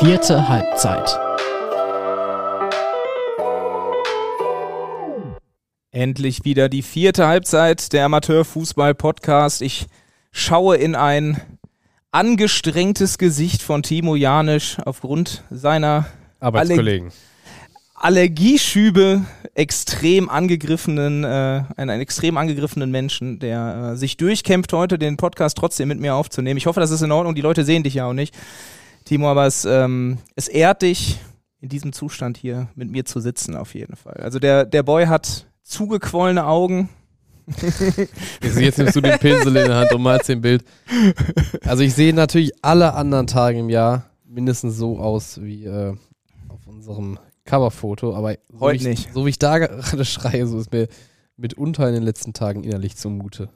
Vierte Halbzeit. Endlich wieder die vierte Halbzeit der Amateurfußball-Podcast. Ich schaue in ein angestrengtes Gesicht von Timo Janisch aufgrund seiner Arbeitskollegen. Allergieschübe extrem angegriffenen, äh, einen, einen extrem angegriffenen Menschen, der äh, sich durchkämpft, heute den Podcast trotzdem mit mir aufzunehmen. Ich hoffe, das ist in Ordnung. Die Leute sehen dich ja auch nicht, Timo, aber es, ähm, es ehrt dich, in diesem Zustand hier mit mir zu sitzen, auf jeden Fall. Also der, der Boy hat zugequollene Augen. Jetzt nimmst du den Pinsel in der Hand und malst den Bild. Also ich sehe natürlich alle anderen Tage im Jahr mindestens so aus wie äh, auf unserem Coverfoto, aber so Heute wie ich, nicht. So wie ich da gerade schreie, so ist mir mitunter in den letzten Tagen innerlich zumute.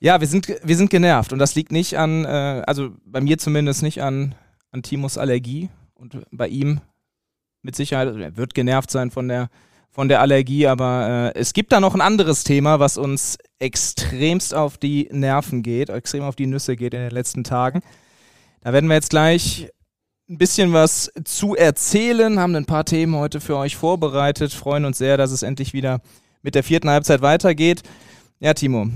Ja, wir sind, wir sind genervt und das liegt nicht an, äh, also bei mir zumindest nicht an, an Timos Allergie und bei ihm mit Sicherheit, er wird genervt sein von der, von der Allergie, aber äh, es gibt da noch ein anderes Thema, was uns extremst auf die Nerven geht, extrem auf die Nüsse geht in den letzten Tagen. Da werden wir jetzt gleich ein bisschen was zu erzählen, haben ein paar Themen heute für euch vorbereitet, freuen uns sehr, dass es endlich wieder mit der vierten Halbzeit weitergeht. Ja, Timo,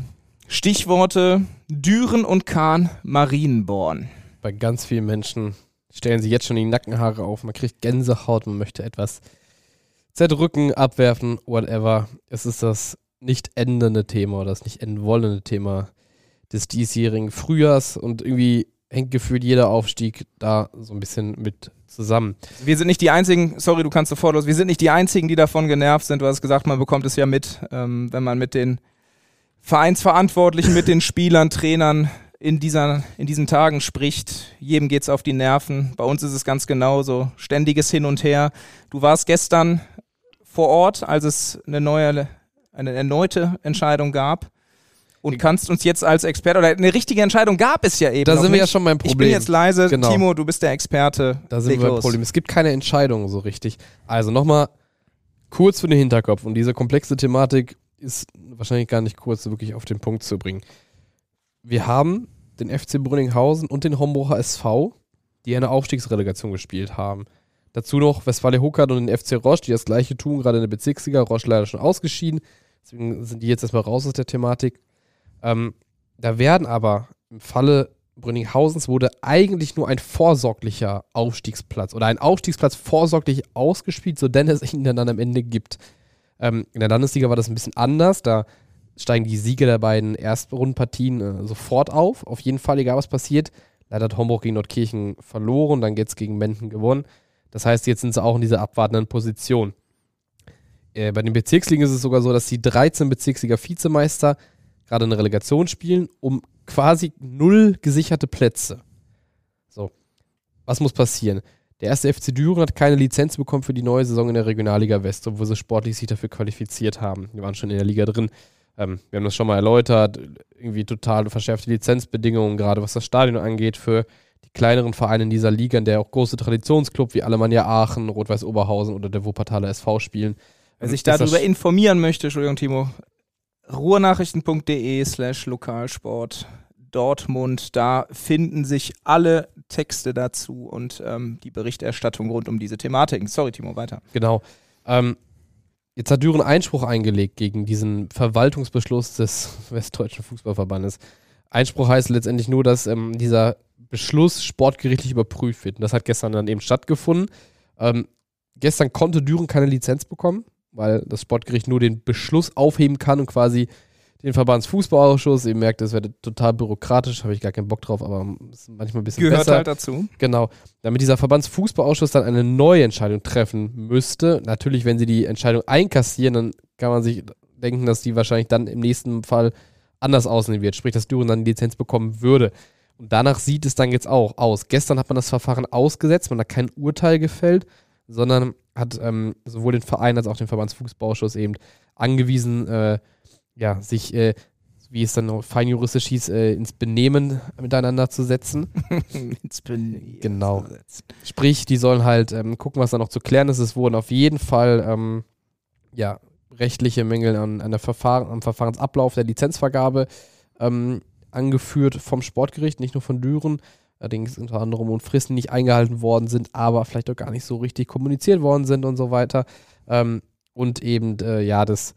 Stichworte Düren und Kahn Marienborn. Bei ganz vielen Menschen stellen sich jetzt schon die Nackenhaare auf, man kriegt Gänsehaut, man möchte etwas zerdrücken, abwerfen, whatever. Es ist das nicht endende Thema oder das nicht enden wollende Thema des diesjährigen Frühjahrs und irgendwie hängt gefühlt jeder Aufstieg da so ein bisschen mit zusammen. Wir sind nicht die einzigen, sorry, du kannst sofort los, wir sind nicht die einzigen, die davon genervt sind. Du hast gesagt, man bekommt es ja mit, ähm, wenn man mit den Vereinsverantwortlichen, mit den Spielern, Trainern in, dieser, in diesen Tagen spricht. Jedem geht's auf die Nerven. Bei uns ist es ganz genauso. Ständiges Hin und Her. Du warst gestern vor Ort, als es eine neue, eine erneute Entscheidung gab. Und kannst uns jetzt als Experte, oder eine richtige Entscheidung gab es ja eben. Da sind wir ja nicht. schon beim Ich bin Problem. jetzt leise. Genau. Timo, du bist der Experte. Da sind Leg wir beim. Problem. Es gibt keine Entscheidung so richtig. Also nochmal kurz für den Hinterkopf. Und diese komplexe Thematik ist wahrscheinlich gar nicht kurz wirklich auf den Punkt zu bringen. Wir haben den FC Brünninghausen und den Homburger SV, die eine Aufstiegsrelegation gespielt haben. Dazu noch Westfalia Huckert und den FC Roche, die das gleiche tun, gerade in der Bezirksliga. Roche leider schon ausgeschieden. Deswegen sind die jetzt erstmal raus aus der Thematik. Ähm, da werden aber im Falle Brünninghausens wurde eigentlich nur ein vorsorglicher Aufstiegsplatz oder ein Aufstiegsplatz vorsorglich ausgespielt, so denn es ihn dann am Ende gibt. Ähm, in der Landesliga war das ein bisschen anders. Da steigen die Siege der beiden Erstrundenpartien äh, sofort auf. Auf jeden Fall, egal was passiert. Leider hat Homburg gegen Nordkirchen verloren, dann geht's gegen Menden gewonnen. Das heißt, jetzt sind sie auch in dieser abwartenden Position. Äh, bei den Bezirksligen ist es sogar so, dass die 13 Bezirksliga-Vizemeister gerade eine Relegation spielen, um quasi null gesicherte Plätze. So, was muss passieren? Der erste FC Düren hat keine Lizenz bekommen für die neue Saison in der Regionalliga West, obwohl sie sportlich sich dafür qualifiziert haben. Die waren schon in der Liga drin. Ähm, wir haben das schon mal erläutert. Irgendwie total verschärfte Lizenzbedingungen, gerade was das Stadion angeht, für die kleineren Vereine in dieser Liga, in der auch große Traditionsclub wie Alemannia Aachen, Rot-Weiß Oberhausen oder der Wuppertaler SV spielen. Wer sich Ist das darüber informieren möchte, Entschuldigung, Timo, ruhrnachrichten.de slash Lokalsport Dortmund, da finden sich alle Texte dazu und ähm, die Berichterstattung rund um diese Thematiken. Sorry, Timo, weiter. Genau. Ähm, jetzt hat Düren Einspruch eingelegt gegen diesen Verwaltungsbeschluss des Westdeutschen Fußballverbandes. Einspruch heißt letztendlich nur, dass ähm, dieser Beschluss sportgerichtlich überprüft wird. Und das hat gestern dann eben stattgefunden. Ähm, gestern konnte Düren keine Lizenz bekommen, weil das Sportgericht nur den Beschluss aufheben kann und quasi den Verbandsfußballausschuss, ihr merkt, das wird total bürokratisch, habe ich gar keinen Bock drauf, aber es ist manchmal ein bisschen Gehört besser. halt dazu. Genau. Damit dieser Verbandsfußballausschuss dann eine neue Entscheidung treffen müsste. Natürlich, wenn sie die Entscheidung einkassieren, dann kann man sich denken, dass die wahrscheinlich dann im nächsten Fall anders aussehen wird. Sprich, dass Düren dann die Lizenz bekommen würde. Und danach sieht es dann jetzt auch aus. Gestern hat man das Verfahren ausgesetzt, man hat kein Urteil gefällt, sondern hat ähm, sowohl den Verein als auch den Verbandsfußballausschuss eben angewiesen, äh, ja, sich, äh, wie es dann noch fein juristisch hieß, äh, ins Benehmen miteinander zu setzen. Ins Benehmen Genau. Sprich, die sollen halt ähm, gucken, was da noch zu klären ist. Es wurden auf jeden Fall ähm, ja, rechtliche Mängel an, an der Verfahren, am Verfahrensablauf der Lizenzvergabe ähm, angeführt vom Sportgericht, nicht nur von Düren. Es unter anderem um Fristen, die nicht eingehalten worden sind, aber vielleicht auch gar nicht so richtig kommuniziert worden sind und so weiter. Ähm, und eben, äh, ja, das,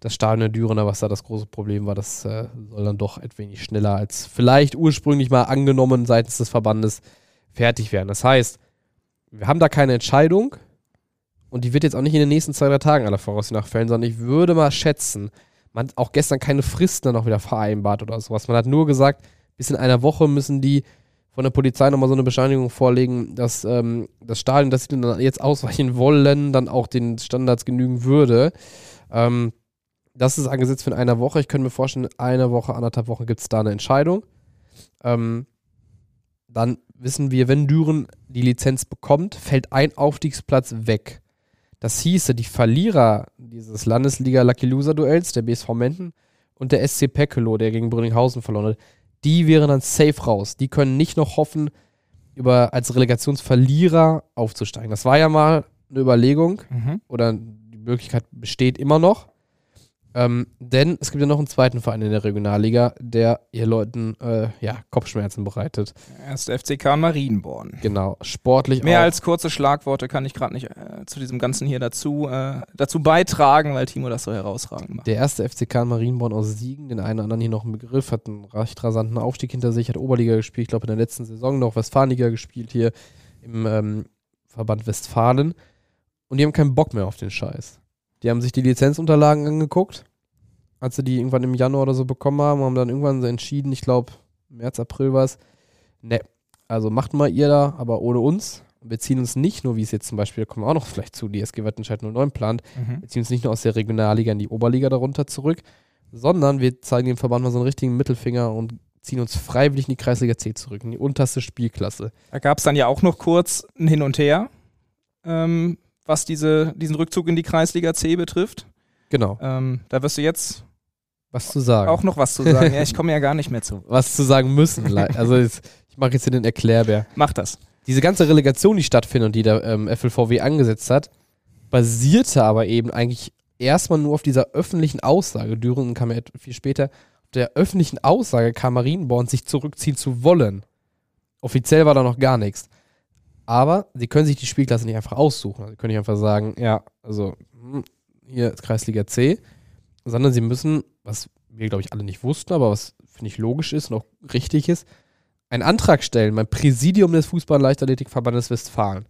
das Stadion der Dürener, was da das große Problem war, das äh, soll dann doch ein wenig schneller als vielleicht ursprünglich mal angenommen seitens des Verbandes fertig werden. Das heißt, wir haben da keine Entscheidung und die wird jetzt auch nicht in den nächsten zwei, drei Tagen aller Voraussicht nach fällen, sondern ich würde mal schätzen, man hat auch gestern keine Fristen dann auch wieder vereinbart oder sowas. Man hat nur gesagt, bis in einer Woche müssen die von der Polizei nochmal so eine Bescheinigung vorlegen, dass ähm, das Stadion, das sie dann jetzt ausweichen wollen, dann auch den Standards genügen würde. Ähm, das ist angesetzt für in einer Woche. Ich könnte mir vorstellen, in einer Woche, anderthalb Wochen gibt es da eine Entscheidung. Ähm, dann wissen wir, wenn Düren die Lizenz bekommt, fällt ein Aufstiegsplatz weg. Das hieße, die Verlierer dieses Landesliga Lucky Loser Duells, der BSV Menden und der SC Pekelo, der gegen Brünninghausen verloren hat, die wären dann safe raus. Die können nicht noch hoffen, über als Relegationsverlierer aufzusteigen. Das war ja mal eine Überlegung Mhm. oder die Möglichkeit besteht immer noch. Ähm, denn es gibt ja noch einen zweiten Verein in der Regionalliga, der ihr Leuten äh, ja, Kopfschmerzen bereitet. Erst FCK Marienborn. Genau, sportlich Mehr auch. als kurze Schlagworte kann ich gerade nicht äh, zu diesem Ganzen hier dazu, äh, dazu beitragen, weil Timo das so herausragend macht. Der erste FCK Marienborn aus Siegen, den einen oder anderen hier noch im Begriff, hat einen recht rasanten Aufstieg hinter sich, hat Oberliga gespielt, ich glaube in der letzten Saison noch Westfalenliga gespielt hier im ähm, Verband Westfalen. Und die haben keinen Bock mehr auf den Scheiß. Die haben sich die Lizenzunterlagen angeguckt, als sie die irgendwann im Januar oder so bekommen haben, haben dann irgendwann so entschieden, ich glaube März, April war es, ne, also macht mal ihr da, aber ohne uns. Wir ziehen uns nicht nur, wie es jetzt zum Beispiel, da kommen wir auch noch vielleicht zu, die SG Wattenscheid 09 plant, Mhm. wir ziehen uns nicht nur aus der Regionalliga in die Oberliga darunter zurück, sondern wir zeigen dem Verband mal so einen richtigen Mittelfinger und ziehen uns freiwillig in die Kreisliga C zurück, in die unterste Spielklasse. Da gab es dann ja auch noch kurz ein Hin und Her, ähm, was diese, diesen Rückzug in die Kreisliga C betrifft. Genau. Ähm, da wirst du jetzt Was zu sagen. auch noch was zu sagen. ja, ich komme ja gar nicht mehr zu. was zu sagen müssen. also jetzt, ich mache jetzt hier den Erklärbär. Mach das. Diese ganze Relegation, die stattfindet und die der ähm, FLVW angesetzt hat, basierte aber eben eigentlich erstmal nur auf dieser öffentlichen Aussage. Düren kam ja viel später. Auf der öffentlichen Aussage kam Marienborn, sich zurückziehen zu wollen. Offiziell war da noch gar nichts. Aber sie können sich die Spielklasse nicht einfach aussuchen. Also Sie können nicht einfach sagen, ja, also hm, hier ist Kreisliga C, sondern sie müssen, was wir glaube ich alle nicht wussten, aber was finde ich logisch ist und auch richtig ist, einen Antrag stellen beim Präsidium des Fußball- und Leichtathletikverbandes Westfalen.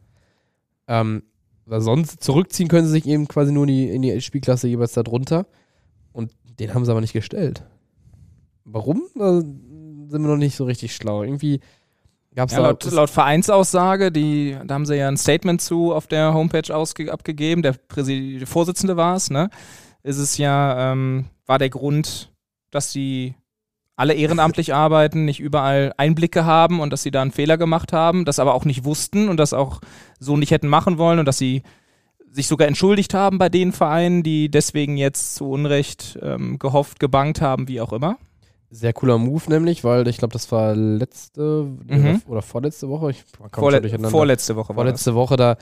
Ähm, weil sonst zurückziehen können sie sich eben quasi nur in die, in die Spielklasse jeweils darunter. Und den haben sie aber nicht gestellt. Warum? Da sind wir noch nicht so richtig schlau. Irgendwie gab es Ja, laut, laut Vereinsaussage, die, da haben sie ja ein Statement zu auf der Homepage ausge, abgegeben, der, Präsi der Vorsitzende war es, ne? Ist es ja, ähm, war der Grund, dass sie alle ehrenamtlich arbeiten, nicht überall Einblicke haben und dass sie da einen Fehler gemacht haben, das aber auch nicht wussten und das auch so nicht hätten machen wollen und dass sie sich sogar entschuldigt haben bei den Vereinen, die deswegen jetzt zu Unrecht ähm, gehofft, gebankt haben, wie auch immer. Sehr cooler Move nämlich, weil ich glaube, das war letzte Mhm. oder vorletzte Woche. Ich Vorle vorletzte Woche war das. Vorletzte Woche, da,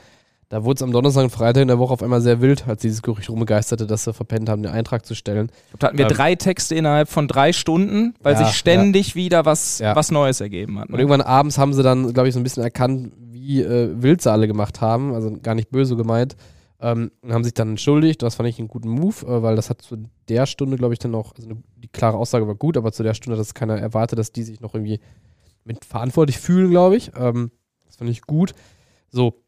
da wurde es am Donnerstag und Freitag in der Woche auf einmal sehr wild, als dieses Gerücht rumgeisterte, dass sie verpennt haben, den Eintrag zu stellen. Da hatten wir Ähm, drei Texte innerhalb von drei Stunden, weil Ja, sich ständig wieder was, Ja. was Neues ergeben hat. Und Ne? irgendwann abends haben sie dann, glaube ich, so ein bisschen erkannt, wie äh, wild sie alle gemacht haben, also gar nicht böse gemeint, ähm, haben sich dann entschuldigt. Das fand ich einen guten Move, äh, weil das hat zu der Stunde, glaube ich, dann auch, also eine, die klare Aussage war gut, aber zu der Stunde hat das keiner erwartet, dass die sich noch irgendwie mit verantwortlich fühlen, glaube ich. Ähm, das fand ich gut. So,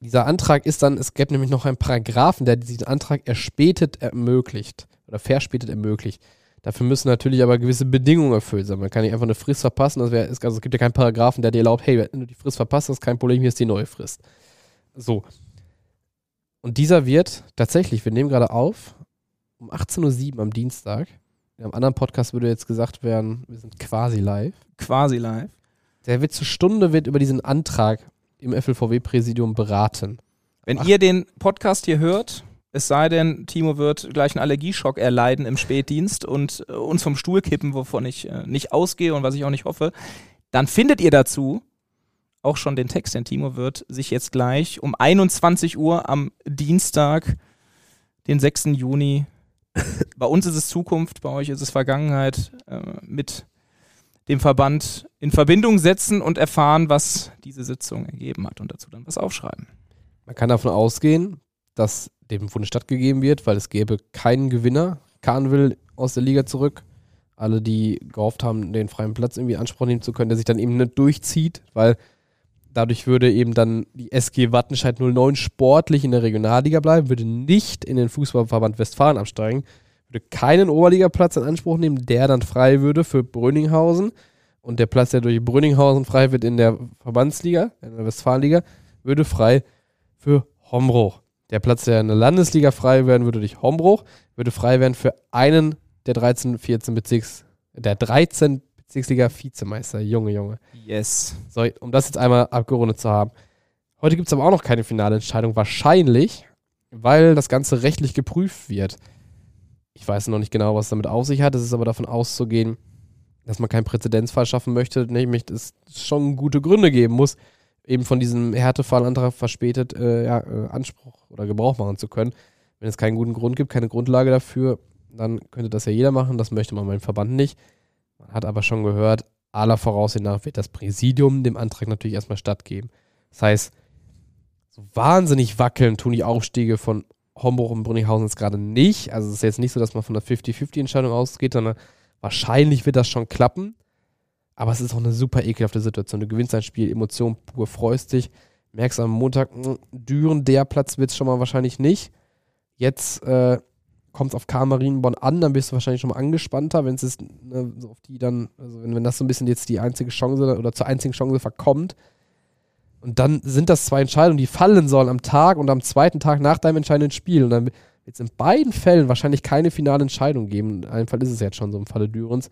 dieser Antrag ist dann, es gäbe nämlich noch einen Paragraphen, der diesen Antrag erspätet ermöglicht oder verspätet ermöglicht. Dafür müssen natürlich aber gewisse Bedingungen erfüllt sein. Man kann nicht einfach eine Frist verpassen. Das wär, also es gibt ja keinen Paragraphen, der dir erlaubt, hey, wenn du die Frist verpasst hast, kein Problem, hier ist die neue Frist. So. Und dieser wird tatsächlich, wir nehmen gerade auf, um 18.07 Uhr am Dienstag. In einem anderen Podcast würde jetzt gesagt werden, wir sind quasi live. Quasi live. Der wird zur Stunde wird über diesen Antrag im FLVW-Präsidium beraten. Wenn Ach. ihr den Podcast hier hört, es sei denn, Timo wird gleich einen Allergieschock erleiden im Spätdienst und äh, uns vom Stuhl kippen, wovon ich äh, nicht ausgehe und was ich auch nicht hoffe, dann findet ihr dazu auch schon den Text, denn Timo wird sich jetzt gleich um 21 Uhr am Dienstag, den 6. Juni, bei uns ist es Zukunft, bei euch ist es Vergangenheit, äh, mit dem Verband in Verbindung setzen und erfahren, was diese Sitzung ergeben hat und dazu dann was aufschreiben. Man kann davon ausgehen, dass dem Bund stattgegeben wird, weil es gäbe keinen Gewinner. Kahn will aus der Liga zurück. Alle, die gehofft haben, den freien Platz irgendwie in Anspruch nehmen zu können, der sich dann eben nicht durchzieht, weil dadurch würde eben dann die SG Wattenscheid 09 sportlich in der Regionalliga bleiben, würde nicht in den Fußballverband Westfalen absteigen, würde keinen Oberligaplatz in Anspruch nehmen, der dann frei würde für Brünninghausen. Und der Platz, der durch Brünninghausen frei wird in der Verbandsliga, in der Westfalenliga, würde frei für Hombruch. Der Platz, der in der Landesliga frei werden würde durch Hombruch, würde frei werden für einen der 13, 14 Bezirks, der 13 Bezirksliga Vizemeister. Junge, Junge. Yes. So, um das jetzt einmal abgerundet zu haben. Heute gibt es aber auch noch keine finale Entscheidung. Wahrscheinlich, weil das Ganze rechtlich geprüft wird. Ich weiß noch nicht genau, was damit auf sich hat. Es ist aber davon auszugehen, dass man keinen Präzedenzfall schaffen möchte, nämlich dass es schon gute Gründe geben muss, eben von diesem Härtefallantrag verspätet äh, ja, äh, Anspruch oder Gebrauch machen zu können. Wenn es keinen guten Grund gibt, keine Grundlage dafür, dann könnte das ja jeder machen. Das möchte man beim Verband nicht. Man hat aber schon gehört, aller Voraussicht nach wird das Präsidium dem Antrag natürlich erstmal stattgeben. Das heißt, so wahnsinnig wackeln tun die Aufstiege von Homburg und Brünninghausen jetzt gerade nicht. Also es ist jetzt nicht so, dass man von der 50-50-Entscheidung ausgeht, sondern wahrscheinlich wird das schon klappen. Aber es ist auch eine super ekelhafte Situation. Du gewinnst ein Spiel, Emotion pur, freust dich, merkst am Montag, mh, hm, Düren, der Platz wird es schon mal wahrscheinlich nicht. Jetzt äh, kommt es auf Karl Marienborn an, dann bist du wahrscheinlich schon mal angespannter, wenn es ne, so auf die dann, also wenn, wenn das so ein bisschen jetzt die einzige Chance oder zur einzigen Chance verkommt. Und dann sind das zwei Entscheidungen, die fallen sollen am Tag und am zweiten Tag nach deinem entscheidenden Spiel. Und dann wird es in beiden Fällen wahrscheinlich keine finale Entscheidung geben. In einem Fall ist es jetzt schon so im Falle Dürens.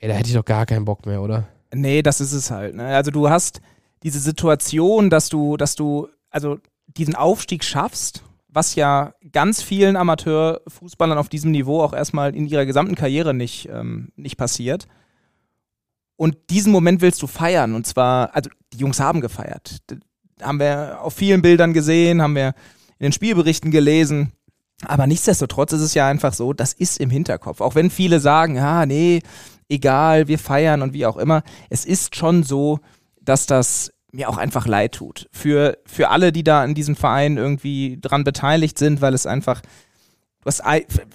Ja, da hätte ich doch gar keinen Bock mehr, oder? Nee, das ist es halt. Ne? Also du hast diese Situation, dass du, dass du, also diesen Aufstieg schaffst, was ja ganz vielen Amateurfußballern auf diesem Niveau auch erstmal in ihrer gesamten Karriere nicht, ähm, nicht passiert. Und diesen Moment willst du feiern. Und zwar, also die Jungs haben gefeiert. Das haben wir auf vielen Bildern gesehen, haben wir in den Spielberichten gelesen. Aber nichtsdestotrotz ist es ja einfach so, das ist im Hinterkopf. Auch wenn viele sagen, ja, nee, egal, wir feiern und wie auch immer. Es ist schon so, dass das mir auch einfach leid tut. Für, für alle, die da in diesem Verein irgendwie dran beteiligt sind, weil es einfach, hast,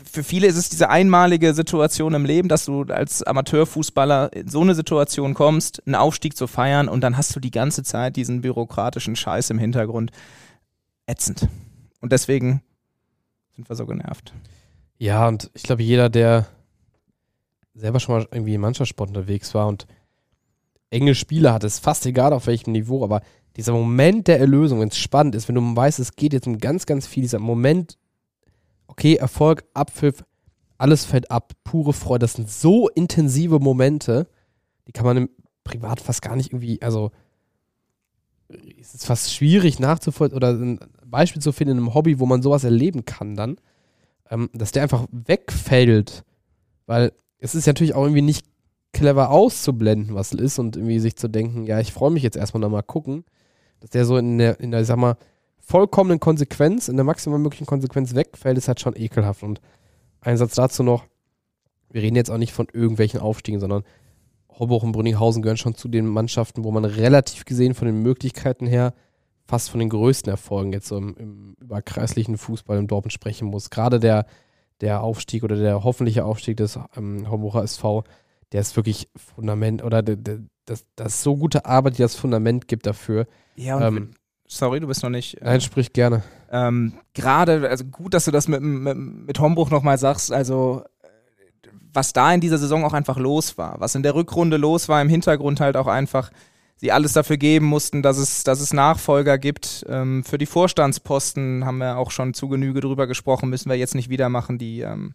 für viele ist es diese einmalige Situation im Leben, dass du als Amateurfußballer in so eine Situation kommst, einen Aufstieg zu feiern und dann hast du die ganze Zeit diesen bürokratischen Scheiß im Hintergrund. Ätzend. Und deswegen sind wir so genervt. Ja, und ich glaube, jeder, der selber schon mal irgendwie im Mannschaftssport unterwegs war und enge Spiele hat, ist fast egal auf welchem Niveau, aber dieser Moment der Erlösung, wenn es spannend ist, wenn du weißt, es geht jetzt um ganz, ganz viel, dieser Moment, okay, Erfolg, Abpfiff, alles fällt ab, pure Freude, das sind so intensive Momente, die kann man im Privat fast gar nicht irgendwie, also es ist fast schwierig nachzuvollziehen oder ein Beispiel zu finden in einem Hobby, wo man sowas erleben kann dann, ähm, dass der einfach wegfällt, weil es ist natürlich auch irgendwie nicht clever auszublenden, was es ist und irgendwie sich zu denken, ja, ich freue mich jetzt erstmal noch mal gucken, dass der so in der, in der, ich sag mal, vollkommenen Konsequenz, in der maximal möglichen Konsequenz wegfällt, ist halt schon ekelhaft. Und ein Satz dazu noch, wir reden jetzt auch nicht von irgendwelchen Aufstiegen, sondern Hoboch und Brünninghausen gehören schon zu den Mannschaften, wo man relativ gesehen von den Möglichkeiten her fast von den größten Erfolgen jetzt so im, im überkreislichen Fußball im Dortmund sprechen muss. Gerade der, der Aufstieg oder der hoffentliche Aufstieg des ähm, Homburger SV, der ist wirklich Fundament oder der, der, das, das ist so gute Arbeit, die das Fundament gibt dafür. Ja, und ähm, sorry, du bist noch nicht. Äh, nein, sprich gerne. Ähm, Gerade, also gut, dass du das mit, mit, mit Hombruch nochmal sagst, also was da in dieser Saison auch einfach los war, was in der Rückrunde los war, im Hintergrund halt auch einfach sie alles dafür geben mussten, dass es, dass es Nachfolger gibt. Ähm, für die Vorstandsposten haben wir auch schon zu Genüge drüber gesprochen, müssen wir jetzt nicht wieder machen. Die ähm,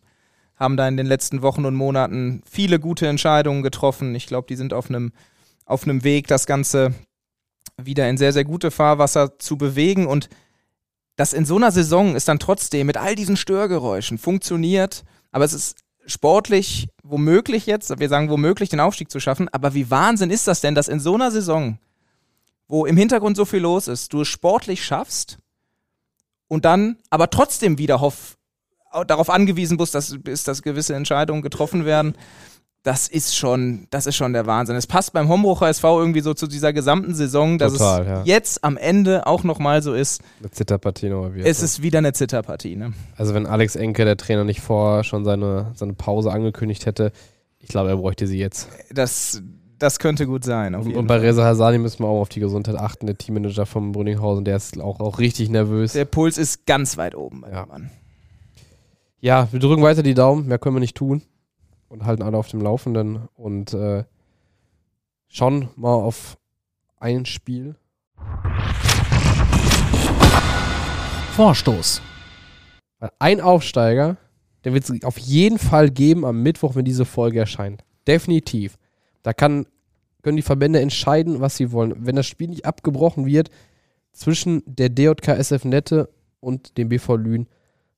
haben da in den letzten Wochen und Monaten viele gute Entscheidungen getroffen. Ich glaube, die sind auf einem auf Weg, das Ganze wieder in sehr, sehr gute Fahrwasser zu bewegen. Und das in so einer Saison ist dann trotzdem mit all diesen Störgeräuschen funktioniert. Aber es ist sportlich womöglich jetzt, wir sagen womöglich den Aufstieg zu schaffen, aber wie Wahnsinn ist das denn, dass in so einer Saison, wo im Hintergrund so viel los ist, du es sportlich schaffst und dann aber trotzdem wieder hoff, darauf angewiesen bist, dass, ist, dass gewisse Entscheidungen getroffen werden. das ist schon, das ist schon der Wahnsinn. Es passt beim Hombrucher SV irgendwie so zu dieser gesamten Saison, dass Total, es ja. jetzt am Ende auch nochmal so ist. Eine Zitterpartie nochmal wieder. Es ist wieder eine Zitterpartie. Ne? also wenn Alex Enke, der Trainer, nicht vorher schon seine, seine Pause angekündigt hätte, ich glaube, er bräuchte sie jetzt. Das, das könnte gut sein. Und, bei. Reza Hasani müssen wir auch auf die Gesundheit achten. Der Teammanager vom Brünninghausen, der ist auch, auch richtig nervös. Der Puls ist ganz weit oben bei Ja. dem Mann. Ja, wir drücken weiter die Daumen. Mehr können wir nicht tun. Und halten alle auf dem Laufenden. Und äh, schauen mal auf ein Spiel. Vorstoß. Ein Aufsteiger, der wird es auf jeden Fall geben am Mittwoch, wenn diese Folge erscheint. Definitiv. Da kann, können die Verbände entscheiden, was sie wollen. Wenn das Spiel nicht abgebrochen wird zwischen der DJK SF Nette und dem BV Lünen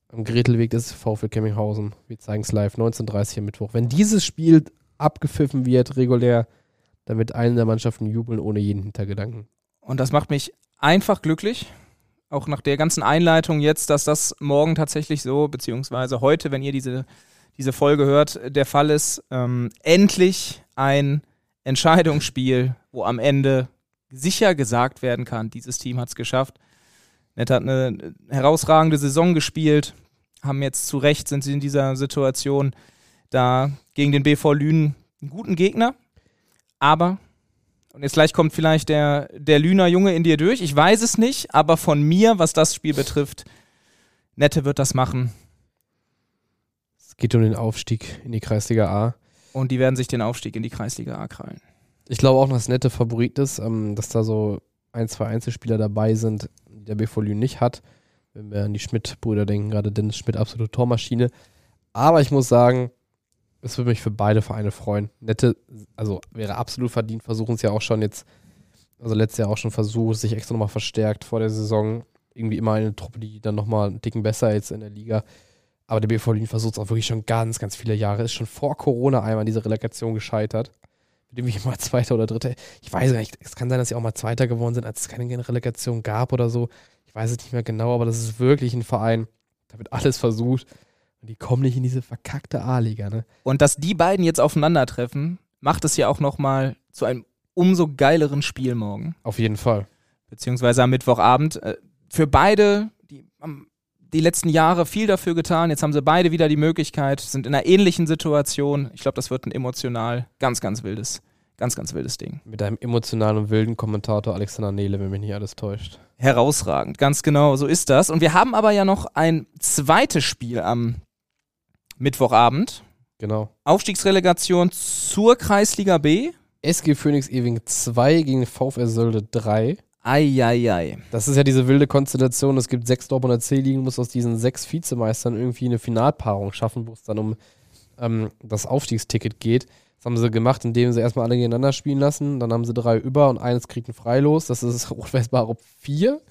am Gretelweg des VfL Kemminghausen. Wir zeigen es live, 19.30 Uhr am Mittwoch. Wenn dieses Spiel abgepfiffen wird, regulär, dann wird eine der Mannschaften jubeln ohne jeden Hintergedanken. Und das macht mich einfach glücklich. Auch nach der ganzen Einleitung jetzt, dass das morgen tatsächlich so, beziehungsweise heute, wenn ihr diese, diese Folge hört, der Fall ist. Ähm, endlich ein Entscheidungsspiel, wo am Ende sicher gesagt werden kann, dieses Team hat es geschafft. Nett hat eine herausragende Saison gespielt, haben jetzt zu Recht, sind sie in dieser Situation da gegen den BV Lünen einen guten Gegner. Aber und jetzt gleich kommt vielleicht der, der Lüner Junge in dir durch. Ich weiß es nicht, aber von mir, was das Spiel betrifft, Nette wird das machen. Es geht um den Aufstieg in die Kreisliga A. Und die werden sich den Aufstieg in die Kreisliga A krallen. Ich glaube auch, dass nette Favorit ist, ähm, dass da so ein, zwei Einzelspieler dabei sind, der BV Lünen nicht hat. Wenn wir an die Schmidt-Brüder denken, gerade Dennis Schmidt, absolute Tormaschine. Aber ich muss sagen, es würde mich für beide Vereine freuen. Nette, also wäre absolut verdient, versuchen es ja auch schon jetzt, also letztes Jahr auch schon versucht, sich extra nochmal verstärkt vor der Saison. Irgendwie immer eine Truppe, die dann nochmal einen Ticken besser jetzt in der Liga. Aber der BV Lünen versucht es auch wirklich schon ganz, ganz viele Jahre. Ist schon vor Corona einmal an dieser Relegation gescheitert. Mit dem ich mal Zweiter oder Dritter. Ich weiß gar nicht, es kann sein, dass sie auch mal Zweiter geworden sind, als es keine Relegation gab oder so. Ich weiß es nicht mehr genau, aber das ist wirklich ein Verein. Da wird alles versucht. Und die kommen nicht in diese verkackte A-Liga, ne? Und dass die beiden jetzt aufeinandertreffen, macht es ja auch nochmal zu einem umso geileren Spiel morgen. Auf jeden Fall. beziehungsweise am Mittwochabend. Äh, Für beide, die letzten Jahre viel dafür getan. Jetzt haben sie beide wieder die Möglichkeit, sind in einer ähnlichen Situation. Ich glaube, das wird ein emotional ganz, ganz wildes, ganz, ganz wildes Ding. Mit einem emotionalen und wilden Kommentator Alexander Nehle, wenn mich nicht alles täuscht. Herausragend, ganz genau, so ist das. Und wir haben aber ja noch ein zweites Spiel am Mittwochabend. Genau. Aufstiegsrelegation zur Kreisliga B. SG Phoenix Ewing 2 gegen VfR Sölde 3. Eieiei. Das ist ja diese wilde Konstellation. Es gibt sechs Dortmunder C-Ligen, muss aus diesen sechs Vizemeistern irgendwie eine Finalpaarung schaffen, wo es dann um ähm, das Aufstiegsticket geht. Das haben sie gemacht, indem sie erstmal alle gegeneinander spielen lassen. Dann haben sie drei über und eines kriegt ein Freilos. Das ist Rot-Weiß Barup 4,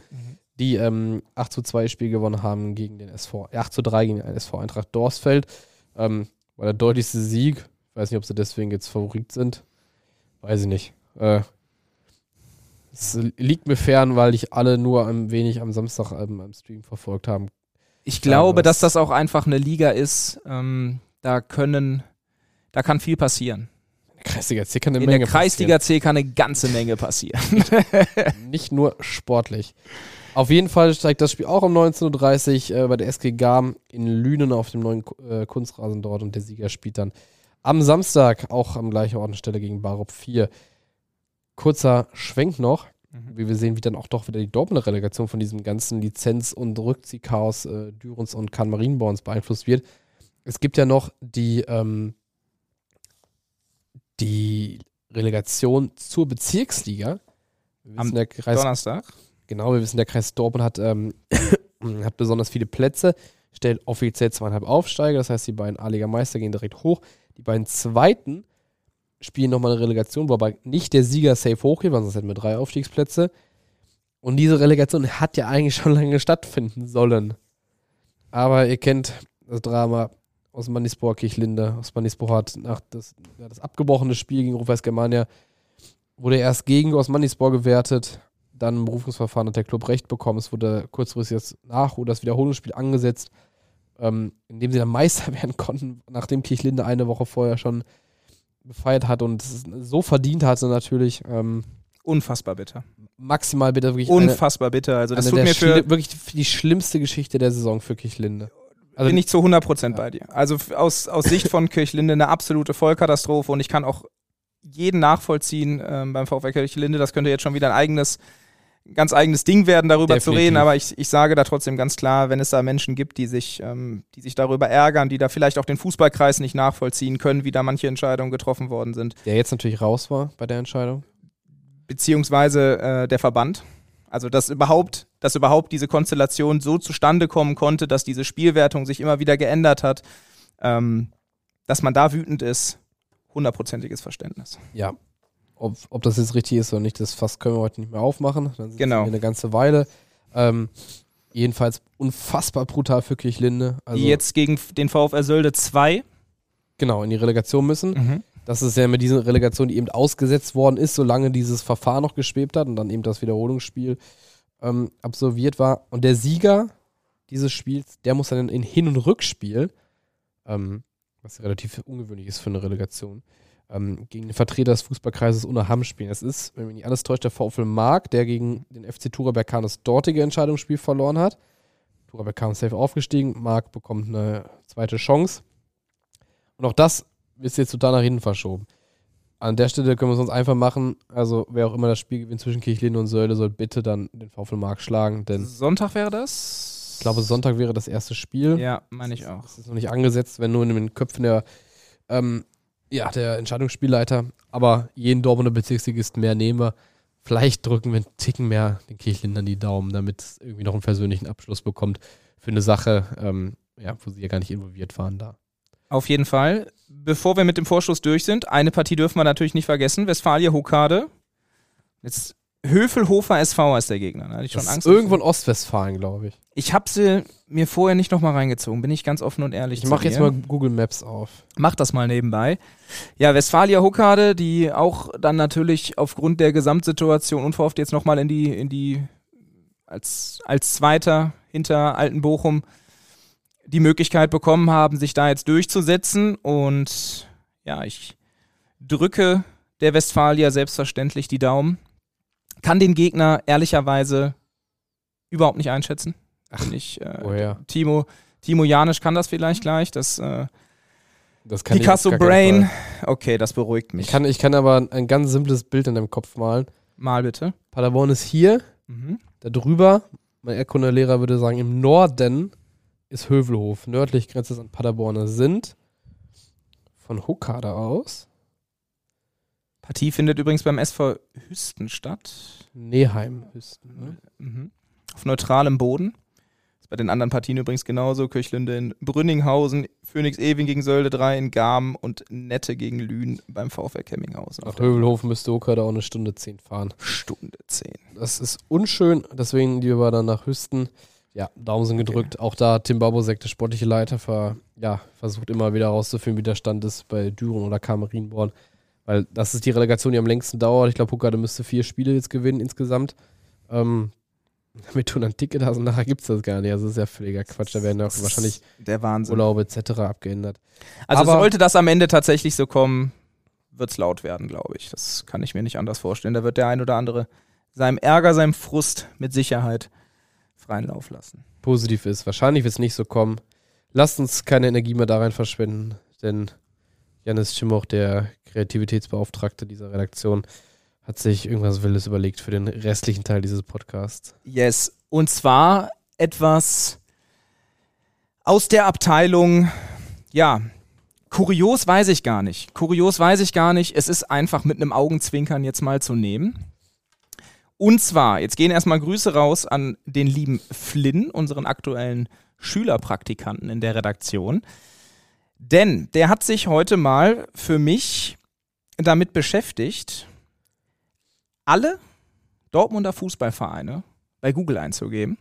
die ähm, 8 zu 2 Spiel gewonnen haben gegen den SV, äh, 8 zu 3 gegen den SV Eintracht Dorsfeld. Ähm, war der deutlichste Sieg. Ich weiß nicht, ob sie deswegen jetzt Favorit sind. Weiß ich nicht. Äh, es liegt mir fern, weil ich alle nur ein wenig am Samstag ähm, am Stream verfolgt haben. Ich glaube, das- dass das auch einfach eine Liga ist. Ähm, da können, da kann viel passieren. In der Kreisliga C kann eine In Menge der Kreisliga C kann eine ganze Menge passieren. passieren. Nicht nur sportlich. Auf jeden Fall steigt das Spiel auch um 19.30 Uhr äh, bei der SG Garm in Lünen auf dem neuen äh, Kunstrasen dort und der Sieger spielt dann am Samstag auch am gleichen Ort und Stelle gegen Barup 4. Kurzer Schwenk noch, wie wir sehen, wie dann auch doch wieder die Dortmunder Relegation von diesem ganzen Lizenz- und Rückziehchaos äh, Dürens und Kahn Marienborns beeinflusst wird. Es gibt ja noch die, ähm, die Relegation zur Bezirksliga. Am Kreis, Donnerstag. genau, wir wissen, der Kreis Dortmund hat, ähm, hat besonders viele Plätze, stellt offiziell zweieinhalb Aufsteiger, das heißt, die beiden A-Liga-Meister gehen direkt hoch. Die beiden Zweiten spielen nochmal eine Relegation, wo aber nicht der Sieger safe hochgeht, weil sonst hätten wir drei Aufstiegsplätze. Und diese Relegation hat ja eigentlich schon lange stattfinden sollen. Aber ihr kennt das Drama aus Mannisburg, Kirchlinde. Aus Mannisburg hat nach das, ja, das abgebrochene Spiel gegen Rufus Germania wurde erst gegen aus Mannisburg gewertet. Dann im Berufungsverfahren hat der Club Recht bekommen. Es wurde kurzfristig das Nach- oder das Wiederholungsspiel angesetzt, ähm, in dem sie dann Meister werden konnten, nachdem Kirchlinde eine Woche vorher schon befeiert hat und so verdient hatte natürlich. Ähm, Unfassbar bitter. Maximal bitter, wirklich. Unfassbar eine, bitter. Also das tut mir für wirklich die schlimmste Geschichte der Saison für Kirchlinde. Also bin ich zu 100% ja. bei dir. Also aus, aus Sicht von Kirchlinde eine absolute Vollkatastrophe und ich kann auch jeden nachvollziehen ähm, beim VfL Kirchlinde. Das könnte jetzt schon wieder ein eigenes, ganz eigenes Ding werden, darüber Definitiv. zu reden. Aber ich, ich sage da trotzdem ganz klar, wenn es da Menschen gibt, die sich, ähm, die sich darüber ärgern, die da vielleicht auch den Fußballkreis nicht nachvollziehen können, wie da manche Entscheidungen getroffen worden sind. Der jetzt natürlich raus war bei der Entscheidung. Beziehungsweise äh, der Verband. Also dass überhaupt, dass überhaupt diese Konstellation so zustande kommen konnte, dass diese Spielwertung sich immer wieder geändert hat, ähm, dass man da wütend ist, hundertprozentiges Verständnis. Ja. Ob, ob das jetzt richtig ist oder nicht, das Fass können wir heute nicht mehr aufmachen. Dann sind genau. wir eine ganze Weile. Ähm, jedenfalls unfassbar brutal für Kirchlinde. Also, die jetzt gegen den VfR Sölde 2 genau in die Relegation müssen. Mhm. Das ist ja mit dieser Relegation, die eben ausgesetzt worden ist, solange dieses Verfahren noch geschwebt hat und dann eben das Wiederholungsspiel ähm, absolviert war. Und der Sieger dieses Spiels, der muss dann in Hin- und Rückspiel ähm, was relativ ungewöhnlich ist für eine Relegation, ähm, gegen den Vertreter des Fußballkreises Unna spielen. Es ist, wenn mich nicht alles täuscht, der VfL Mark, der gegen den FC Turaberkan das dortige Entscheidungsspiel verloren hat. Turaberkan ist safe aufgestiegen, Mark bekommt eine zweite Chance. Und auch das ist jetzt total nach hinten verschoben. An der Stelle können wir es uns einfach machen. Also, wer auch immer das Spiel gewinnt zwischen Kirchlinde und Säule, soll bitte dann den VfL Mark schlagen. Denn Sonntag wäre das? Ich glaube, Sonntag wäre das erste Spiel. Ja, meine ich auch. Das ist noch nicht angesetzt, wenn nur in den Köpfen der, ähm, ja, der Entscheidungsspielleiter. Aber jeden Dortmunder Bezirksligist mehr nehmen wir. Vielleicht drücken wir einen Ticken mehr den Kirchlindern die Daumen, damit es irgendwie noch einen persönlichen Abschluss bekommt für eine Sache, ähm, ja, wo sie ja gar nicht involviert waren da. Auf jeden Fall. Bevor wir mit dem Vorschuss durch sind, eine Partie dürfen wir natürlich nicht vergessen. Westfalia Hokade. Jetzt Höfelhofer SV ist der Gegner. Da hatte ich schon Angst. Irgendwo in Ostwestfalen, glaube ich. Ich habe sie mir vorher nicht nochmal reingezogen, bin ich ganz offen und ehrlich. Ich mache jetzt mal Google Maps auf. Mach das mal nebenbei. Ja, Westfalia Huckade, die auch dann natürlich aufgrund der Gesamtsituation unverhofft jetzt nochmal in die, in die, als, als Zweiter hinter Alten Bochum die Möglichkeit bekommen haben, sich da jetzt durchzusetzen. Und ja, ich drücke der Westfalia selbstverständlich die Daumen kann den Gegner ehrlicherweise überhaupt nicht einschätzen. Ach, ich, äh, oh ja. Timo, Timo Janisch kann das vielleicht gleich. Das, äh, das kann Picasso Brain. Okay, das beruhigt mich. Ich kann, ich kann aber ein ganz simples Bild in deinem Kopf malen. Mal bitte. Paderborn ist hier. Mhm. Da drüber, mein Erdkundelehrer würde sagen, im Norden ist Hövelhof. Nördlich grenzt es an Paderborn. sind von Hokkada aus Partie findet übrigens beim SV Hüsten statt. Neheim Hüsten. Ne? Mhm. Auf neutralem Boden. Ist bei den anderen Partien übrigens genauso. Kirchlinde in Brünninghausen, Phoenix Ewing gegen Sölde 3 in Garm und Nette gegen Lünen beim VfL Kemminghausen. Nach Hövelhofen müsste Oka da auch eine Stunde 10 fahren. Stunde 10. Das ist unschön, deswegen die wir dann nach Hüsten. Ja, Daumen sind gedrückt. Okay. Auch da Tim Babosek, der sportliche Leiter, ver, ja, versucht immer wieder rauszufinden, wie der Stand ist bei Düren oder Kamerinborn. Weil das ist die Relegation, die am längsten dauert. Ich glaube, Huckade müsste vier Spiele jetzt gewinnen insgesamt. Ähm, damit du ein Ticket hast und nachher gibt es das gar nicht. Also das ist ja völliger Quatsch. Da werden auch wahrscheinlich der Wahnsinn. Urlaube etc. abgeändert. Also Aber sollte das am Ende tatsächlich so kommen, wird es laut werden, glaube ich. Das kann ich mir nicht anders vorstellen. Da wird der ein oder andere seinem Ärger, seinem Frust mit Sicherheit freien Lauf lassen. Positiv ist, wahrscheinlich wird es nicht so kommen. Lasst uns keine Energie mehr da rein verschwenden, denn Janis Schimoch, der Kreativitätsbeauftragte dieser Redaktion, hat sich irgendwas Wildes überlegt für den restlichen Teil dieses Podcasts. Yes, und zwar etwas aus der Abteilung, ja, kurios weiß ich gar nicht. Kurios weiß ich gar nicht. Es ist einfach mit einem Augenzwinkern jetzt mal zu nehmen. Und zwar, jetzt gehen erstmal Grüße raus an den lieben Flynn, unseren aktuellen Schülerpraktikanten in der Redaktion. Denn der hat sich heute mal für mich damit beschäftigt, alle Dortmunder Fußballvereine bei Google einzugeben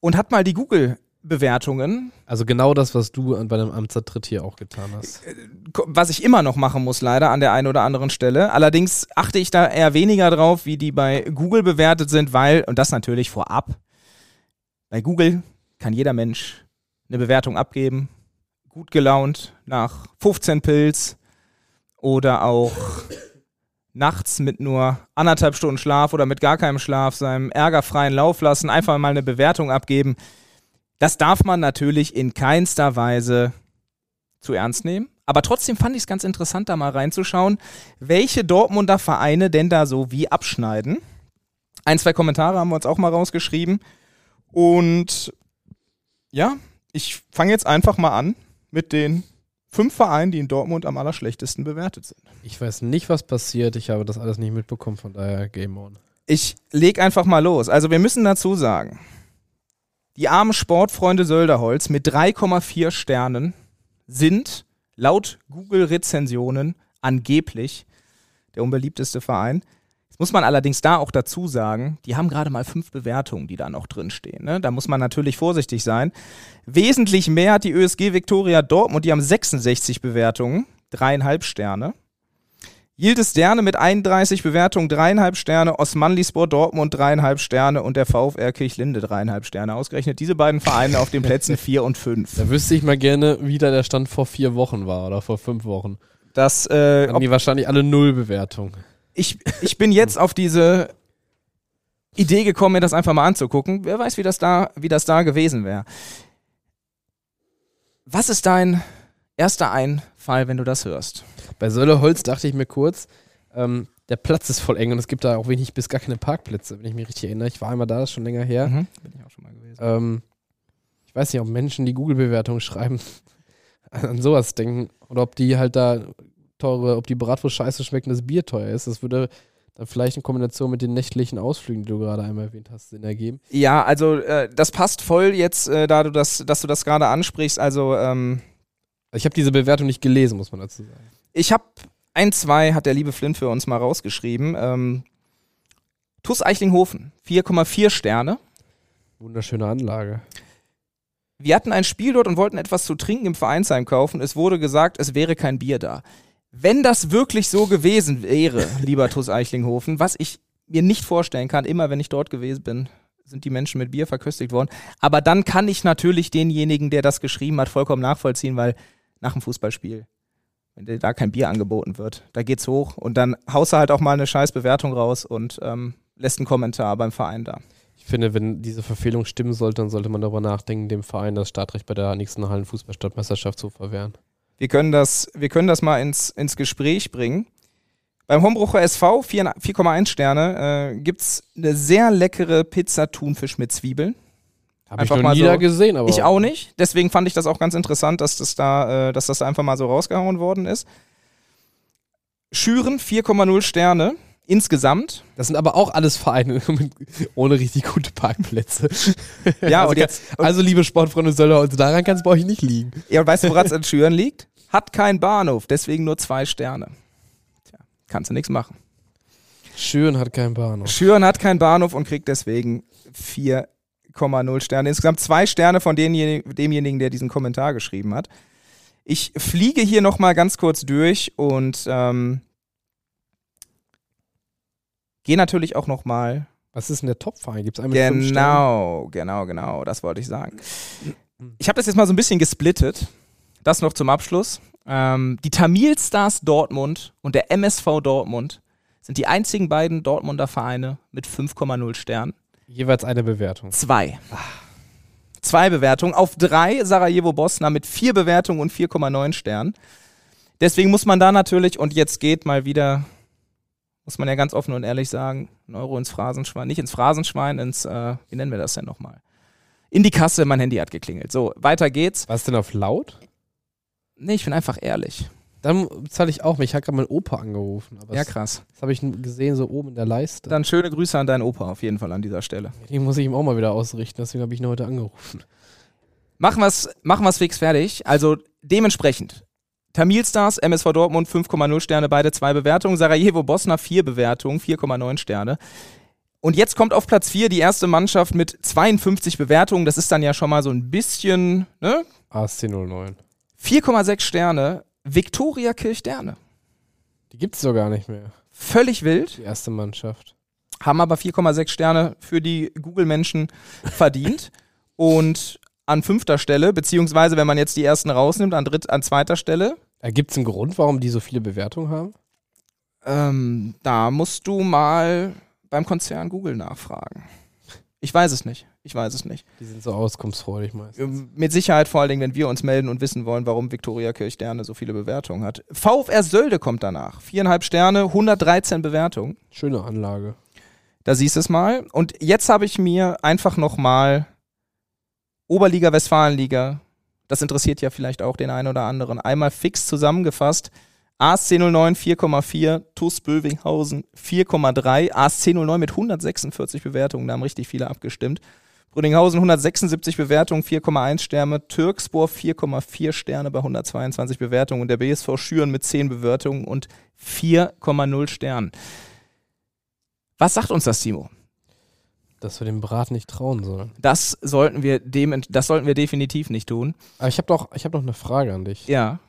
und hat mal die Google-Bewertungen. Also genau das, was du bei deinem Amtsantritt hier auch getan hast. Äh, was ich immer noch machen muss, leider an der einen oder anderen Stelle. Allerdings achte ich da eher weniger drauf, wie die bei Google bewertet sind, weil, und das natürlich vorab, bei Google kann jeder Mensch eine Bewertung abgeben gut gelaunt nach 15 Pilz, oder auch nachts mit nur anderthalb Stunden Schlaf oder mit gar keinem Schlaf seinem ärgerfreien Lauf lassen, einfach mal eine Bewertung abgeben. Das darf man natürlich in keinster Weise zu ernst nehmen. Aber trotzdem fand ich es ganz interessant, da mal reinzuschauen, welche Dortmunder Vereine denn da so wie abschneiden. Ein, zwei Kommentare haben wir uns auch mal rausgeschrieben. Und ja, ich fange jetzt einfach mal an mit den fünf Vereinen, die in Dortmund am allerschlechtesten bewertet sind. Ich weiß nicht, was passiert. Ich habe das alles nicht mitbekommen, von daher Game On. Ich leg einfach mal los. Also wir müssen dazu sagen, die armen Sportfreunde Sölderholz mit 3,4 Sternen sind laut Google-Rezensionen angeblich der unbeliebteste Verein. Muss man allerdings da auch dazu sagen, die haben gerade mal fünf Bewertungen, die da noch drinstehen. Ne? Da muss man natürlich vorsichtig sein. Wesentlich mehr hat die ÖSG Viktoria Dortmund, die haben 66 Bewertungen, dreieinhalb Sterne. Yildiz Sterne mit 31 Bewertungen, dreieinhalb Sterne, Osmanlispor Dortmund dreieinhalb Sterne und der VfR Kirchlinde dreieinhalb Sterne. Ausgerechnet diese beiden Vereine auf den Plätzen 4 und 5. Da wüsste ich mal gerne, wie da der Stand vor vier Wochen war oder vor fünf Wochen. Das, äh, Haben die wahrscheinlich alle null Bewertung. Ich, ich bin jetzt auf diese Idee gekommen, mir das einfach mal anzugucken. Wer weiß, wie das da, wie das da gewesen wäre. Was ist dein erster Einfall, wenn du das hörst? Bei Söllerholz dachte ich mir kurz, ähm, der Platz ist voll eng und es gibt da auch wenig bis gar keine Parkplätze, wenn ich mich richtig erinnere. Ich war einmal da, das ist schon länger her. Mhm. Bin ich auch schon mal gewesen. Ähm, ich weiß nicht, ob Menschen, die Google-Bewertungen schreiben, an sowas denken oder ob die halt da teure, ob die Bratwurst scheiße schmeckt und das Bier teuer ist. Das würde dann vielleicht in Kombination mit den nächtlichen Ausflügen, die du gerade einmal erwähnt hast, Sinn ergeben. Ja, also äh, das passt voll jetzt, äh, da du das, dass du das gerade ansprichst. Also ähm, ich habe diese Bewertung nicht gelesen, muss man dazu sagen. ich habe ein, zwei hat der liebe Flint für uns mal rausgeschrieben. Ähm, TuS Eichlinghofen, 4,4 Sterne. Wunderschöne Anlage. Wir hatten ein Spiel dort und wollten etwas zu trinken im Vereinsheim kaufen. Es wurde gesagt, es wäre kein Bier da. Wenn das wirklich so gewesen wäre, lieber TuS Eichlinghofen, was ich mir nicht vorstellen kann, immer wenn ich dort gewesen bin, sind die Menschen mit Bier verköstigt worden. Aber dann kann ich natürlich denjenigen, der das geschrieben hat, vollkommen nachvollziehen, weil nach dem Fußballspiel, wenn dir da kein Bier angeboten wird, da geht's hoch und dann haust du halt auch mal eine scheiß Bewertung raus und ähm, lässt einen Kommentar beim Verein da. Ich finde, wenn diese Verfehlung stimmen sollte, dann sollte man darüber nachdenken, dem Verein das Startrecht bei der nächsten Hallenfußballstadtmeisterschaft zu verwehren. Wir können das, wir können das mal ins, ins Gespräch bringen. Beim Hombrucher SV, 4 4,1 Sterne, äh, gibt es eine sehr leckere Pizza Thunfisch mit Zwiebeln. Habe ich noch mal nie so- da gesehen, aber Ich auch nicht. Deswegen fand ich das auch ganz interessant, dass das da, äh, dass das da einfach mal so rausgehauen worden ist. Schüren, 4,0 Sterne. Insgesamt. Das sind aber auch alles Vereine ohne richtig gute Parkplätze. Ja, also, und jetzt, also liebe Sportfreunde Söllerholz, daran kann es bei euch nicht liegen. ja, und weißt du, woran es in Schüren liegt? Hat keinen Bahnhof, deswegen nur zwei Sterne. Tja, kannst du nichts machen. Schön hat kein Bahnhof. Schüren hat keinen Bahnhof und kriegt deswegen 4,0 Sterne. Insgesamt zwei Sterne von denjenigen, demjenigen, der diesen Kommentar geschrieben hat. Ich fliege hier nochmal ganz kurz durch und ähm, gehe natürlich auch nochmal. Was ist denn der Top-Verein? Gibt es Sternen? Genau, genau, genau, das wollte ich sagen. Ich habe das jetzt mal so ein bisschen gesplittet. Das noch zum Abschluss. Ähm, die Tamil Stars Dortmund und der MSV Dortmund sind die einzigen beiden Dortmunder Vereine mit 5,0 Sternen. Jeweils eine Bewertung. Zwei. Zwei Bewertungen. Auf drei Sarajevo Bosna mit vier Bewertungen und 4,9 Sternen. Deswegen muss man da natürlich, und jetzt geht mal wieder, muss man ja ganz offen und ehrlich sagen, ein Euro ins Phrasenschwein, nicht ins Phrasenschwein, ins, äh, wie nennen wir das denn nochmal? In die Kasse, mein Handy hat geklingelt. So, weiter geht's. Was denn auf laut? Nee, ich bin einfach ehrlich. Dann zahle ich auch. Mich hat gerade mein Opa angerufen. Aber Ja, das, krass. das habe ich gesehen, so oben in der Leiste. Dann schöne Grüße an deinen Opa auf jeden Fall an dieser Stelle. Die muss ich ihm auch mal wieder ausrichten. Deswegen habe ich ihn heute angerufen. Machen wir es machen wir's fix fertig. Also dementsprechend. Tamil Stars, MSV Dortmund 5,0 Sterne, beide zwei Bewertungen. Sarajevo Bosna vier Bewertungen, 4,9 Sterne. Und jetzt kommt auf Platz 4 die erste Mannschaft mit 52 Bewertungen. Das ist dann ja schon mal so ein bisschen, ne? ASC 09. 4,6 Sterne. Viktoria Kirchderne. Die gibt es doch gar nicht mehr. Völlig wild. Die erste Mannschaft. haben aber 4,6 Sterne für die Google-Menschen verdient. Und an fünfter Stelle, beziehungsweise wenn man jetzt die ersten rausnimmt, an, dritt, an zweiter Stelle, Gibt es einen Grund, warum die so viele Bewertungen haben? Ähm, da musst du mal beim Konzern Google nachfragen. Ich weiß es nicht. Ich weiß es nicht. Die sind so auskunftsfreudig meistens. Ähm, Mit Sicherheit vor allen Dingen, wenn wir uns melden und wissen wollen, warum Viktoria Kirchderne so viele Bewertungen hat. VfR Sölde kommt danach. Viereinhalb Sterne, 113 Bewertungen. Schöne Anlage. Da siehst du es mal. Und jetzt habe ich mir einfach nochmal Oberliga, Westfalenliga, das interessiert ja vielleicht auch den einen oder anderen, einmal fix zusammengefasst. ASC 09 4,4, TuS Bövinghausen 4,3, ASC 09 mit 146 Bewertungen, da haben richtig viele abgestimmt. Brünninghausen 176 Bewertungen, 4,1 Sterne, Türkspor 4,4 Sterne bei 122 Bewertungen und der BSV Schüren mit 10 Bewertungen und 4,0 Sternen. Was sagt uns das, Timo? Dass wir dem Brat nicht trauen sollen. Das sollten wir dem, das sollten wir definitiv nicht tun. Aber ich habe doch, ich hab noch eine Frage an dich. Ja.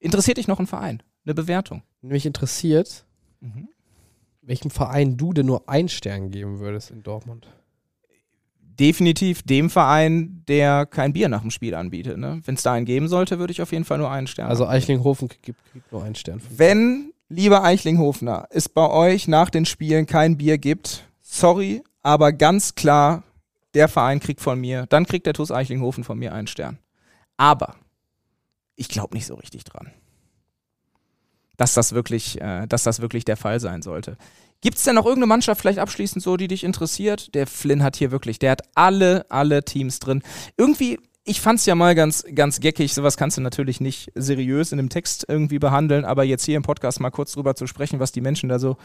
Interessiert dich noch ein Verein? Eine Bewertung? Mich interessiert, welchem Verein du denn nur einen Stern geben würdest in Dortmund. Definitiv dem Verein, der kein Bier nach dem Spiel anbietet. Ne? Wenn es da einen geben sollte, würde ich auf jeden Fall nur einen Stern. Also. Eichlinghofen gibt, gibt nur einen Stern. Wenn, lieber Eichlinghoffner, es bei euch nach den Spielen kein Bier gibt, sorry, aber ganz klar, der Verein kriegt von mir, dann kriegt der TuS Eichlinghofen von mir einen Stern. Aber ich glaube nicht so richtig dran, dass das wirklich, äh, dass das wirklich der Fall sein sollte. Gibt es denn noch irgendeine Mannschaft vielleicht abschließend so, die dich interessiert? Der Flynn hat hier wirklich, der hat alle, alle Teams drin. Irgendwie, ich fand's ja mal ganz, ganz geckig, sowas kannst du natürlich nicht seriös in einem Text irgendwie behandeln, aber jetzt hier im Podcast mal kurz drüber zu sprechen, was die Menschen da so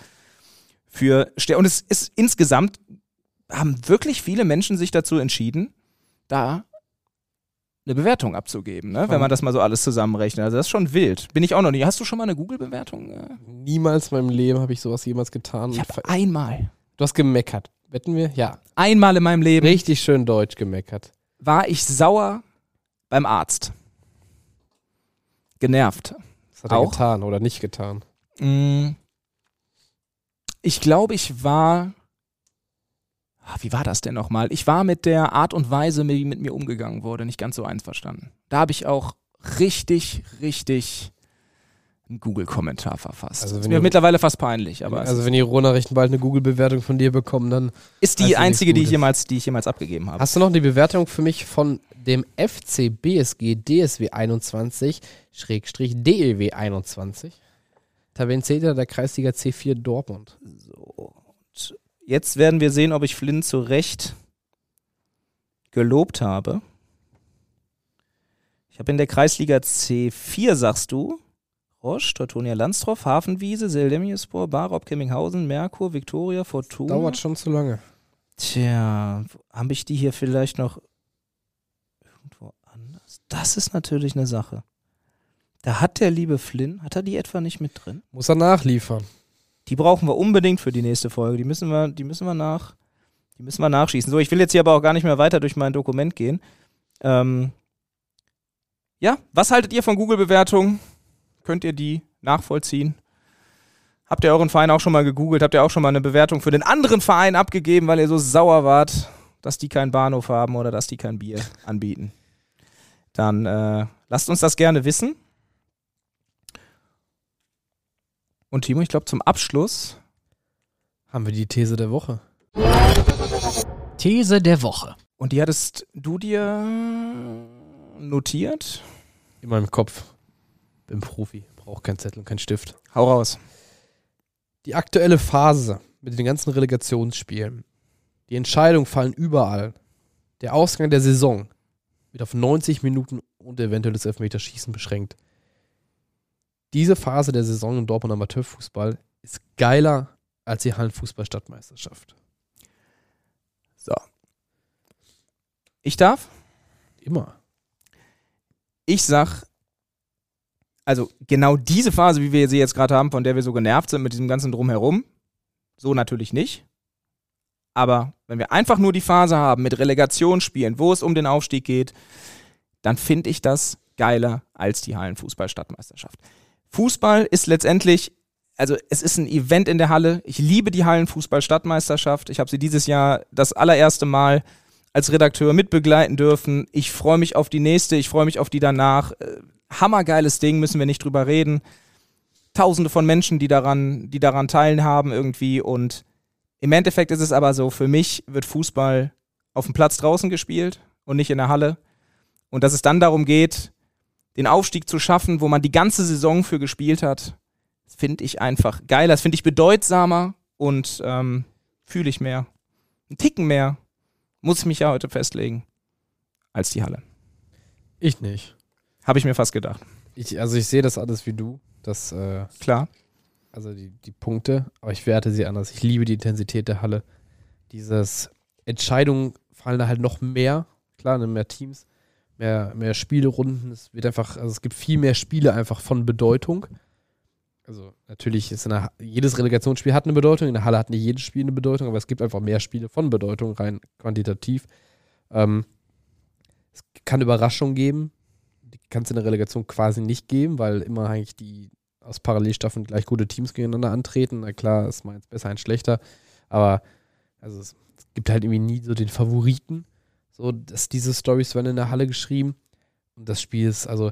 für. Und es ist insgesamt, haben wirklich viele Menschen sich dazu entschieden, da eine Bewertung abzugeben, ne? wenn man das mal so alles zusammenrechnet. Also das ist schon wild. Bin ich auch noch nicht. Hast du schon mal eine Google-Bewertung? äh? Niemals in meinem Leben habe ich sowas jemals getan. Ich habe einmal, du hast gemeckert. Wetten wir? Ja. einmal in meinem Leben Richtig schön deutsch gemeckert. war ich sauer beim Arzt. Genervt. Das hat er Auch? getan oder nicht getan. Mm. Ich glaube, ich war. Ah, Wie war das denn nochmal? Ich war mit der Art und Weise, wie mit mir umgegangen wurde, nicht ganz so einverstanden. Da habe ich auch richtig, richtig einen Google-Kommentar verfasst. Also ist mir mittlerweile fast peinlich, aber also wenn die Rohnachrichten bald eine Google-Bewertung von dir bekommen, dann ist die einzige, die ich, jemals, die ich jemals abgegeben habe. Hast du noch die Bewertung für mich von dem FC BSG DSW 21 Schrägstrich DEW 21? Tabellenzähler der Kreisliga C4 Dortmund. So. Jetzt werden wir sehen, ob ich Flynn zu Recht gelobt habe. Ich habe in der Kreisliga C4, sagst du, Roche, Teutonia Landsdorf, Hafenwiese, Seldemiuspor, Barop, Kemminghausen, Merkur, Viktoria, Fortuna. Dauert schon zu lange. Tja, habe ich die hier vielleicht noch irgendwo anders? Das ist natürlich eine Sache. Da hat der liebe Flynn, hat er die etwa nicht mit drin? Muss er nachliefern. Die brauchen wir unbedingt für die nächste Folge. Die müssen wir, die müssen wir nach, die müssen wir nachschießen. So, ich will jetzt hier aber auch gar nicht mehr weiter durch mein Dokument gehen. Ähm, ja, was haltet ihr von Google-Bewertungen? Könnt ihr die nachvollziehen? Habt ihr euren Verein auch schon mal gegoogelt? Habt ihr auch schon mal eine Bewertung für den anderen Verein abgegeben, weil ihr so sauer wart, dass die keinen Bahnhof haben oder dass die kein Bier anbieten? Dann äh, lasst uns das gerne wissen. Und Timo, ich glaube zum Abschluss Haben wir die These der Woche. These der Woche. Und die hattest du dir notiert? In meinem Kopf. Bin Profi. Braucht keinen Zettel und keinen Stift. Hau raus. Die aktuelle Phase mit den ganzen Relegationsspielen. Die Entscheidungen fallen überall. Der Ausgang der Saison wird auf 90 Minuten und eventuelles Elfmeterschießen beschränkt. Diese Phase der Saison im Dortmund Amateurfußball ist geiler als die Hallenfußball-Stadtmeisterschaft. So. Ich darf? Immer. Ich sag, also genau diese Phase, wie wir sie jetzt gerade haben, von der wir so genervt sind mit diesem ganzen Drumherum, so natürlich nicht. Aber wenn wir einfach nur die Phase haben mit Relegationsspielen, wo es um den Aufstieg geht, dann finde ich das geiler als die Hallenfußball-Stadtmeisterschaft. Fußball ist letztendlich, also es ist ein Event in der Halle. Ich liebe die Hallenfußball-Stadtmeisterschaft. Ich habe sie dieses Jahr das allererste Mal als Redakteur mitbegleiten dürfen. Ich freue mich auf die nächste, ich freue mich auf die danach. Äh, hammergeiles Ding, müssen wir nicht drüber reden. Tausende von Menschen, die daran, die daran teilhaben irgendwie. Und im Endeffekt ist es aber so, für mich wird Fußball auf dem Platz draußen gespielt und nicht in der Halle. Und dass es dann darum geht, den Aufstieg zu schaffen, wo man die ganze Saison für gespielt hat, finde ich einfach geiler. Das finde ich bedeutsamer und ähm, fühle ich mehr. Ein Ticken mehr, muss ich mich ja heute festlegen, als die Halle. Ich nicht. Habe ich mir fast gedacht. Ich, also ich sehe das alles wie du. Das, äh, Klar. also die, die Punkte, aber ich werte sie anders. Ich liebe die Intensität der Halle. Dieses Entscheidungen fallen da halt noch mehr. Klar, ne, mehr Teams, mehr, mehr Spielerunden. Es wird einfach, also es gibt viel mehr Spiele einfach von Bedeutung. Also natürlich ist in der, jedes Relegationsspiel hat eine Bedeutung. In der Halle hat nicht jedes Spiel eine Bedeutung, aber es gibt einfach mehr Spiele von Bedeutung, rein quantitativ. Ähm, es kann Überraschungen geben. Die kann es in der Relegation quasi nicht geben, weil immer eigentlich die aus Parallelstaffeln gleich gute Teams gegeneinander antreten. Na klar, ist mal eins besser, eins schlechter. Aber also es, es gibt halt irgendwie nie so den Favoriten. So, dass diese Stories werden in der Halle geschrieben. Und das Spiel ist, also,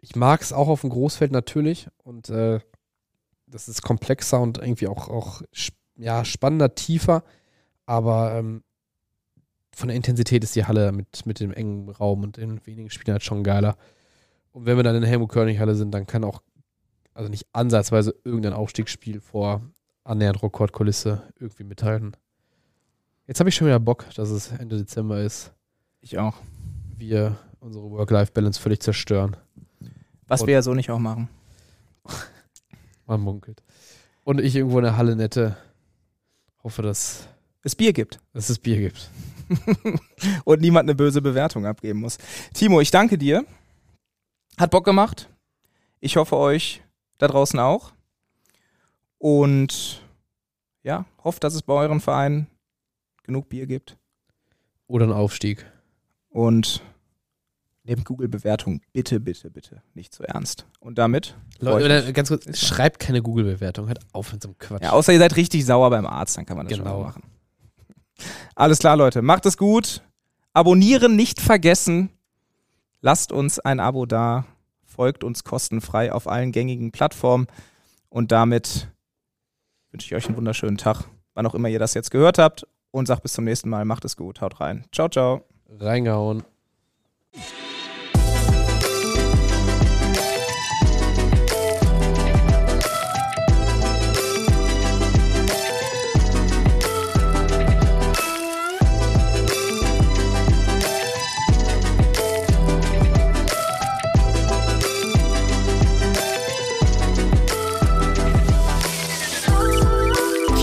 ich mag es auch auf dem Großfeld natürlich. Und äh, das ist komplexer und irgendwie auch, auch ja, spannender, tiefer. Aber ähm, von der Intensität ist die Halle mit, mit dem engen Raum und den wenigen Spielen halt schon geiler. Und wenn wir dann in der Helmut-Körnig-Halle sind, dann kann auch, also nicht ansatzweise irgendein Aufstiegsspiel vor annähernd Rekordkulisse irgendwie mithalten. Jetzt habe ich schon wieder Bock, dass es Ende Dezember ist. Ich auch. Wir unsere Work-Life-Balance völlig zerstören. Was Und- wir ja so nicht auch machen. Man munkelt. Und ich irgendwo in der Halle nette. Hoffe, dass Es Bier gibt. dass es Bier gibt. und niemand eine böse Bewertung abgeben muss. Timo, ich danke dir. Hat Bock gemacht. Ich hoffe euch da draußen auch. Und ja, hofft, dass es bei euren Vereinen genug Bier gibt. Oder ein Aufstieg. Und nehmt Google-Bewertung bitte, bitte, bitte nicht so ernst. Und damit, Leute, ganz kurz, schreibt keine Google-Bewertung. Hört auf mit so einem Quatsch. ja, außer ihr seid richtig sauer beim Arzt, dann kann man das Genau. schon mal machen. Alles klar, Leute. Macht es gut. Abonnieren nicht vergessen. Lasst uns ein Abo da. Folgt uns kostenfrei auf allen gängigen Plattformen. Und damit wünsche ich euch einen wunderschönen Tag, wann auch immer ihr das jetzt gehört habt. Und sagt bis zum nächsten Mal. Macht es gut. Haut rein. Ciao, ciao. Reingehauen.